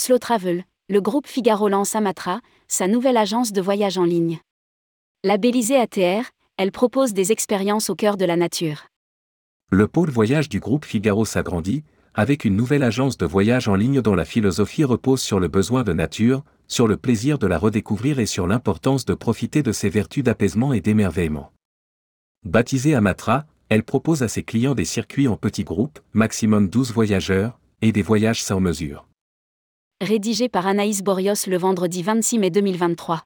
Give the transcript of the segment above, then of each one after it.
Slow Travel, le groupe Figaro lance Amatra, sa nouvelle agence de voyage en ligne. Labellisée ATR, elle propose des expériences au cœur de la nature. Le pôle voyage du groupe Figaro s'agrandit, avec une nouvelle agence de voyage en ligne dont la philosophie repose sur le besoin de nature, sur le plaisir de la redécouvrir et sur l'importance de profiter de ses vertus d'apaisement et d'émerveillement. Baptisée Amatra, elle propose à ses clients des circuits en petits groupes, maximum 12 voyageurs, et des voyages sans mesure. Rédigé par Anaïs Borios le vendredi 26 mai 2023.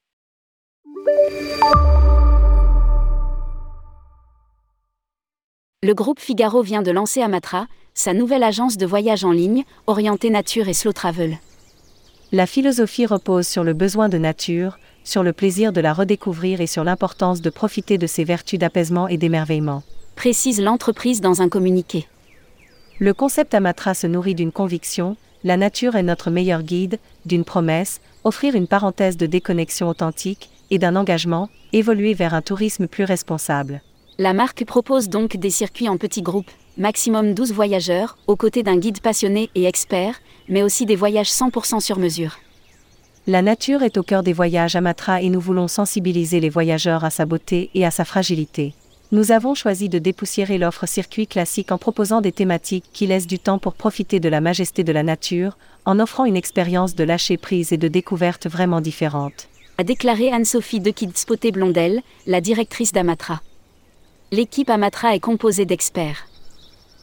Le groupe Figaro vient de lancer Amatra, sa nouvelle agence de voyage en ligne, orientée nature et slow travel. La philosophie repose sur le besoin de nature, sur le plaisir de la redécouvrir et sur l'importance de profiter de ses vertus d'apaisement et d'émerveillement. Précise l'entreprise dans un communiqué. Le concept Amatra se nourrit d'une conviction, la nature est notre meilleur guide, d'une promesse, offrir une parenthèse de déconnexion authentique, et d'un engagement, évoluer vers un tourisme plus responsable. La marque propose donc des circuits en petits groupes, maximum 12 voyageurs, aux côtés d'un guide passionné et expert, mais aussi des voyages 100% sur mesure. La nature est au cœur des voyages à Matra et nous voulons sensibiliser les voyageurs à sa beauté et à sa fragilité. Nous avons choisi de dépoussiérer l'offre circuit classique en proposant des thématiques qui laissent du temps pour profiter de la majesté de la nature, en offrant une expérience de lâcher prise et de découverte vraiment différente. A déclaré Anne-Sophie de Kidspoté Blondel, la directrice d'Amatra. L'équipe Amatra est composée d'experts.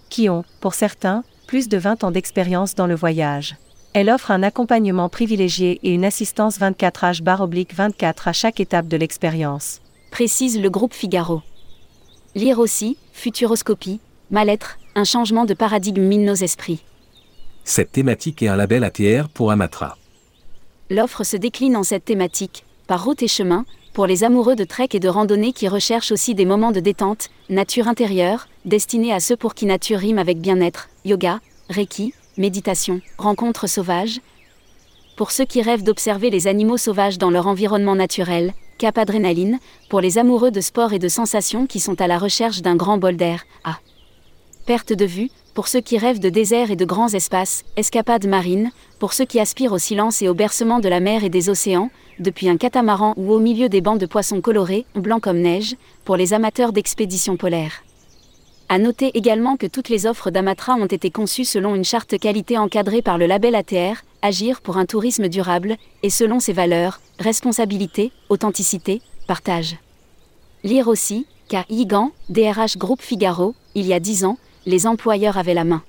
Qui ont, pour certains, plus de 20 ans d'expérience dans le voyage. Elle offre un accompagnement privilégié et une assistance 24H-24 à chaque étape de l'expérience. Précise le groupe Figaro. Lire aussi, Futuroscopie, Mal-être, un changement de paradigme mine nos esprits. Cette thématique est un label ATR pour Amatra. L'offre se décline en cette thématique, par route et chemin, pour les amoureux de trek et de randonnée qui recherchent aussi des moments de détente, nature intérieure, destinés à ceux pour qui nature rime avec bien-être, yoga, reiki, méditation, rencontres sauvages. Pour ceux qui rêvent d'observer les animaux sauvages dans leur environnement naturel, cap adrénaline, pour les amoureux de sport et de sensations qui sont à la recherche d'un grand bol d'air, à perte de vue, pour ceux qui rêvent de déserts et de grands espaces, escapades marines, pour ceux qui aspirent au silence et au bercement de la mer et des océans, depuis un catamaran ou au milieu des bancs de poissons colorés, blancs comme neige, pour les amateurs d'expéditions polaires. À noter également que toutes les offres d'Amatra ont été conçues selon une charte qualité encadrée par le label ATR, Agir pour un tourisme durable, et selon ses valeurs, responsabilité, authenticité, partage. Lire aussi, car IGAN, DRH Groupe Figaro, il y a dix ans, les employeurs avaient la main.